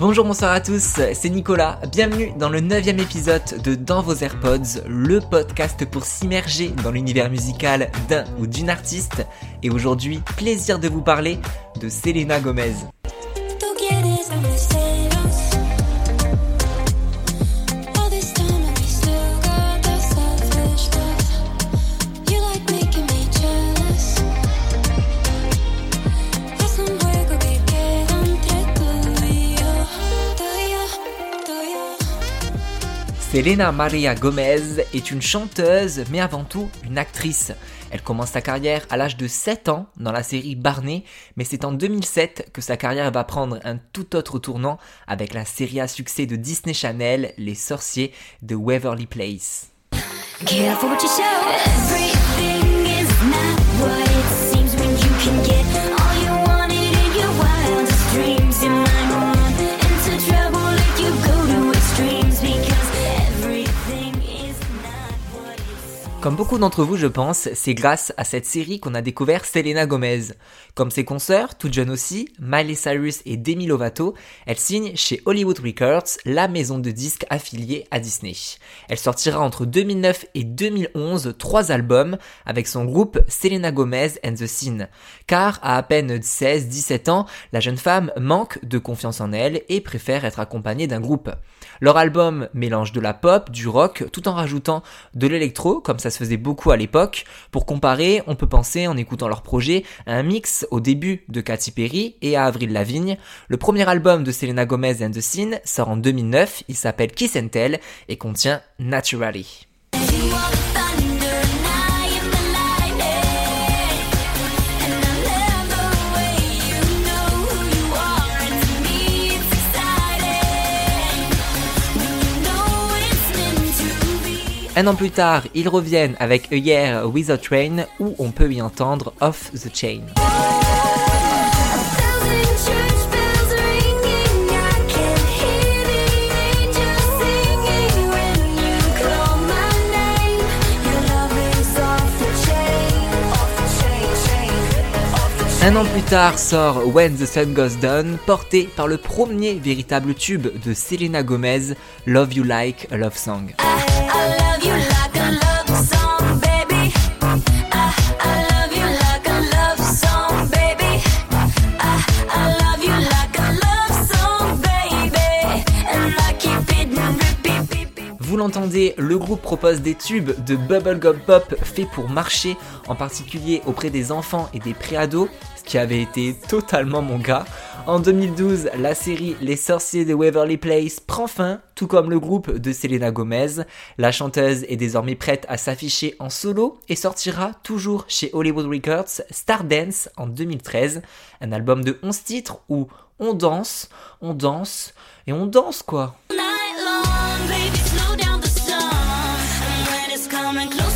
Bonjour, bonsoir à tous, c'est Nicolas. Bienvenue dans le neuvième épisode de Dans vos AirPods, le podcast pour s'immerger dans l'univers musical d'un ou d'une artiste. Et aujourd'hui, plaisir de vous parler de Selena Gomez. Selena Maria Gomez est une chanteuse, mais avant tout une actrice. Elle commence sa carrière à l'âge de 7 ans dans la série Barney, mais c'est en 2007 que sa carrière va prendre un tout autre tournant avec la série à succès de Disney Channel, Les Sorciers de Waverly Place. Comme beaucoup d'entre vous, je pense, c'est grâce à cette série qu'on a découvert Selena Gomez. Comme ses consoeurs, toutes jeunes aussi, Miley Cyrus et Demi Lovato, elle signe chez Hollywood Records, la maison de disques affiliée à Disney. Elle sortira entre 2009 et 2011 trois albums avec son groupe Selena Gomez and the Scene. Car à à peine 16-17 ans, la jeune femme manque de confiance en elle et préfère être accompagnée d'un groupe. Leur album mélange de la pop, du rock, tout en rajoutant de l'électro, comme ça se faisait beaucoup à l'époque. Pour comparer, on peut penser, en écoutant leur projet, à un mix au début de Katy Perry et à Avril Lavigne. Le premier album de Selena Gomez and the Scene sort en 2009, il s'appelle Kiss and Tell et contient Naturally. Un an plus tard, ils reviennent avec A Year With a où on peut y entendre Off the Chain. Un an plus tard sort When the Sun Goes Down, porté par le premier véritable tube de Selena Gomez, Love You Like a Love Song. L'entendez, le groupe propose des tubes de bubblegum pop faits pour marcher, en particulier auprès des enfants et des préados, ce qui avait été totalement mon cas. En 2012, la série Les Sorciers de Waverly Place prend fin, tout comme le groupe de Selena Gomez. La chanteuse est désormais prête à s'afficher en solo et sortira toujours chez Hollywood Records Stardance en 2013, un album de 11 titres où on danse, on danse et on danse quoi. coming close.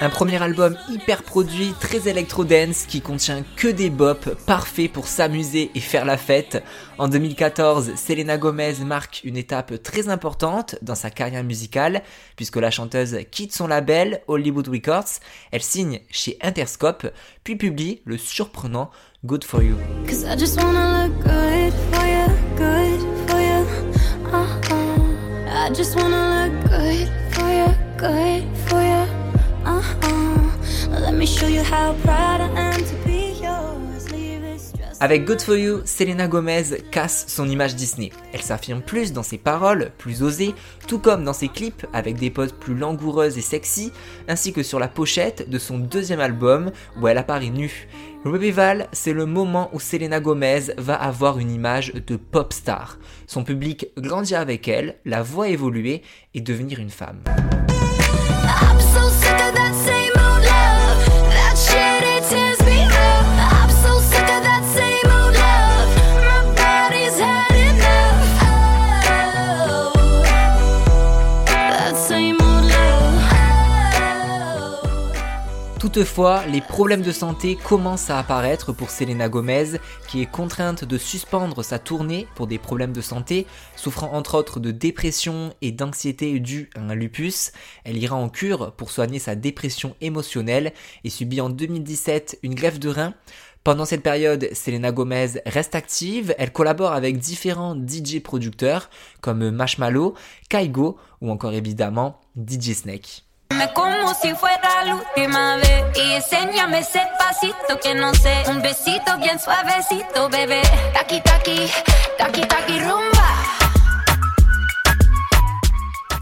Un premier album hyper produit, très électro-dance, qui contient que des bops, parfait pour s'amuser et faire la fête. En 2014, Selena Gomez marque une étape très importante dans sa carrière musicale, puisque la chanteuse quitte son label Hollywood Records, elle signe chez Interscope, puis publie le surprenant Good For You. Avec Good For You, Selena Gomez casse son image Disney. Elle s'affirme plus dans ses paroles, plus osées, tout comme dans ses clips avec des poses plus langoureuses et sexy, ainsi que sur la pochette de son deuxième album où elle apparaît nue. Revival, c'est le moment où Selena Gomez va avoir une image de pop star. Son public grandit avec elle, la voit évoluer et devenir une femme. Toutefois, les problèmes de santé commencent à apparaître pour Selena Gomez, qui est contrainte de suspendre sa tournée pour des problèmes de santé, souffrant entre autres de dépression et d'anxiété due à un lupus. Elle ira en cure pour soigner sa dépression émotionnelle et subit en 2017 une greffe de rein. Pendant cette période, Selena Gomez reste active, elle collabore avec différents DJ producteurs comme Marshmallow, Kaigo ou encore évidemment DJ Snake. Como si fuera la última vez y enséñame ese pasito que no sé, un besito bien suavecito, bebé. Taki taki, taki taki rumba.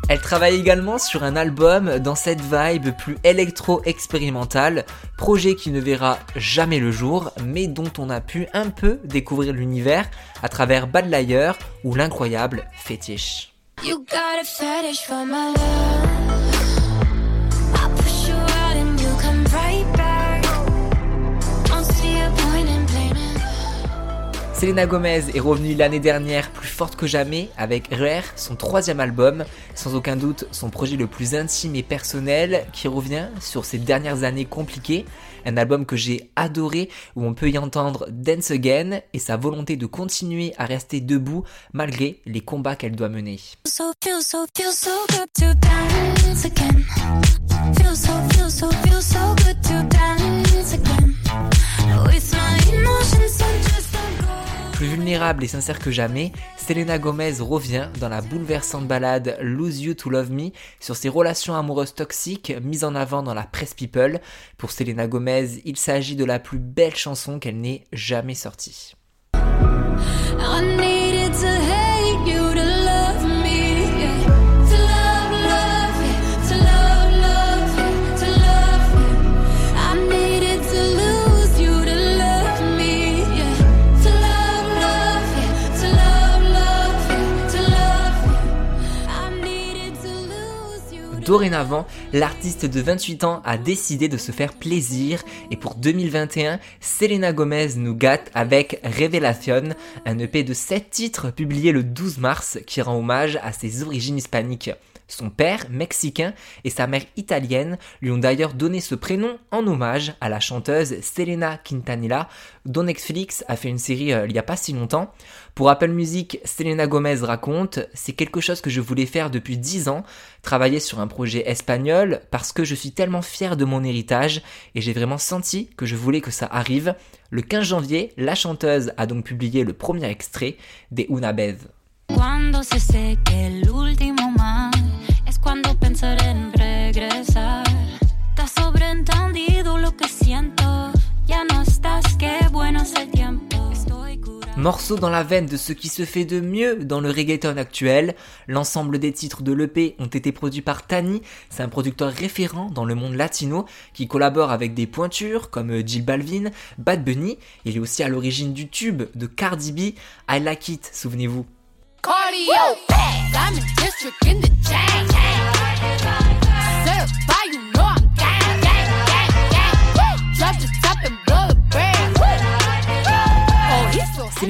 Elle travaille également sur un album dans cette vibe plus électro-expérimentale, projet qui ne verra jamais le jour, mais dont on a pu un peu découvrir l'univers à travers Bad Liar ou l'incroyable Fétiche. You got a Selena Gomez est revenue l'année dernière plus forte que jamais avec Rare, son troisième album, sans aucun doute son projet le plus intime et personnel qui revient sur ses dernières années compliquées, un album que j'ai adoré où on peut y entendre Dance Again et sa volonté de continuer à rester debout malgré les combats qu'elle doit mener. Plus vulnérable et sincère que jamais, Selena Gomez revient dans la bouleversante balade Lose You to Love Me sur ses relations amoureuses toxiques mises en avant dans la presse people. Pour Selena Gomez, il s'agit de la plus belle chanson qu'elle n'ait jamais sortie. Dorénavant, l'artiste de 28 ans a décidé de se faire plaisir et pour 2021, Selena Gomez nous gâte avec Révélation, un EP de 7 titres publié le 12 mars qui rend hommage à ses origines hispaniques. Son père, mexicain, et sa mère italienne lui ont d'ailleurs donné ce prénom en hommage à la chanteuse Selena Quintanilla, dont Netflix a fait une série euh, il n'y a pas si longtemps. Pour Apple Music, Selena Gomez raconte C'est quelque chose que je voulais faire depuis 10 ans, travailler sur un projet espagnol, parce que je suis tellement fier de mon héritage et j'ai vraiment senti que je voulais que ça arrive. Le 15 janvier, la chanteuse a donc publié le premier extrait des Una. Morceau dans la veine de ce qui se fait de mieux dans le reggaeton actuel, l'ensemble des titres de l'EP ont été produits par Tani, c'est un producteur référent dans le monde latino qui collabore avec des pointures comme Jill Balvin, Bad Bunny, il est aussi à l'origine du tube de Cardi B, I Like It, souvenez-vous.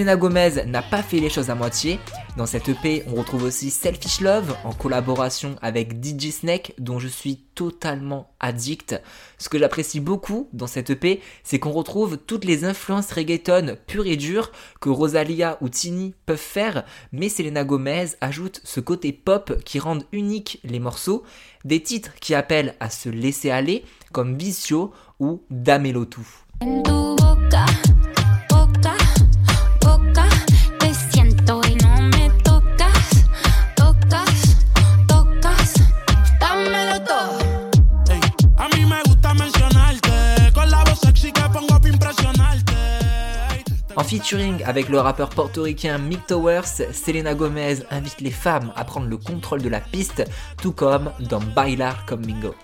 Selena Gomez n'a pas fait les choses à moitié. Dans cette EP, on retrouve aussi Selfish Love en collaboration avec DJ Snake dont je suis totalement addict. Ce que j'apprécie beaucoup dans cette EP, c'est qu'on retrouve toutes les influences reggaeton pures et dures que Rosalia ou Tini peuvent faire, mais Selena Gomez ajoute ce côté pop qui rend unique les morceaux, des titres qui appellent à se laisser aller comme Vicio ou Damelo featuring avec le rappeur portoricain Mick Towers, Selena Gomez invite les femmes à prendre le contrôle de la piste, tout comme dans Bailar comme Mingo.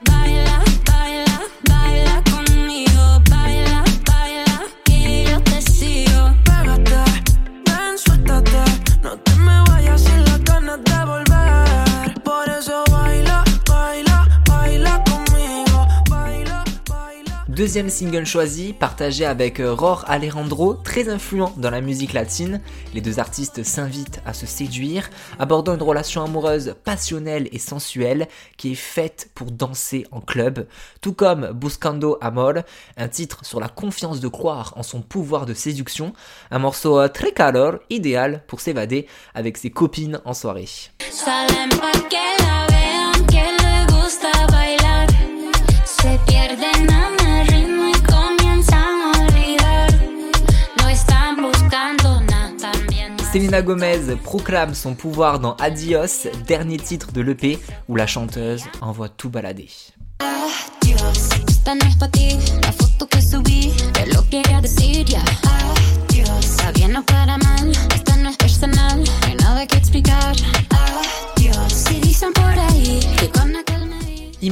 Deuxième single choisi, partagé avec euh, Ror Alejandro, très influent dans la musique latine. Les deux artistes s'invitent à se séduire, abordant une relation amoureuse passionnelle et sensuelle qui est faite pour danser en club, tout comme Buscando Amor, un titre sur la confiance de croire en son pouvoir de séduction, un morceau euh, très calor, idéal pour s'évader avec ses copines en soirée. Selena Gomez proclame son pouvoir dans Adios, dernier titre de l'EP où la chanteuse envoie tout balader.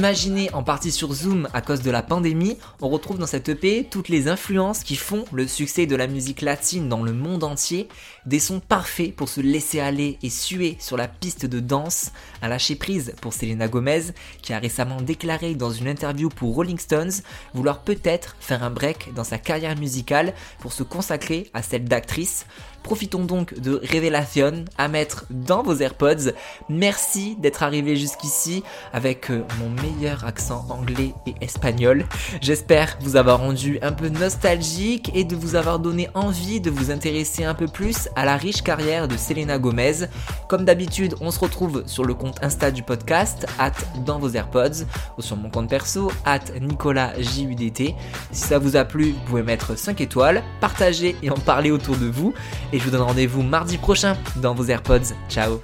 Imaginé en partie sur Zoom à cause de la pandémie, on retrouve dans cette EP toutes les influences qui font le succès de la musique latine dans le monde entier, des sons parfaits pour se laisser aller et suer sur la piste de danse, un lâcher prise pour Selena Gomez qui a récemment déclaré dans une interview pour Rolling Stones vouloir peut-être faire un break dans sa carrière musicale pour se consacrer à celle d'actrice. Profitons donc de Révélation à mettre dans vos AirPods. Merci d'être arrivé jusqu'ici avec euh, mon accent anglais et espagnol. J'espère vous avoir rendu un peu nostalgique et de vous avoir donné envie de vous intéresser un peu plus à la riche carrière de Selena Gomez. Comme d'habitude, on se retrouve sur le compte Insta du podcast, at dans vos AirPods, ou sur mon compte perso, at NicolasJUDT. Si ça vous a plu, vous pouvez mettre 5 étoiles, partager et en parler autour de vous. Et je vous donne rendez-vous mardi prochain dans vos AirPods. Ciao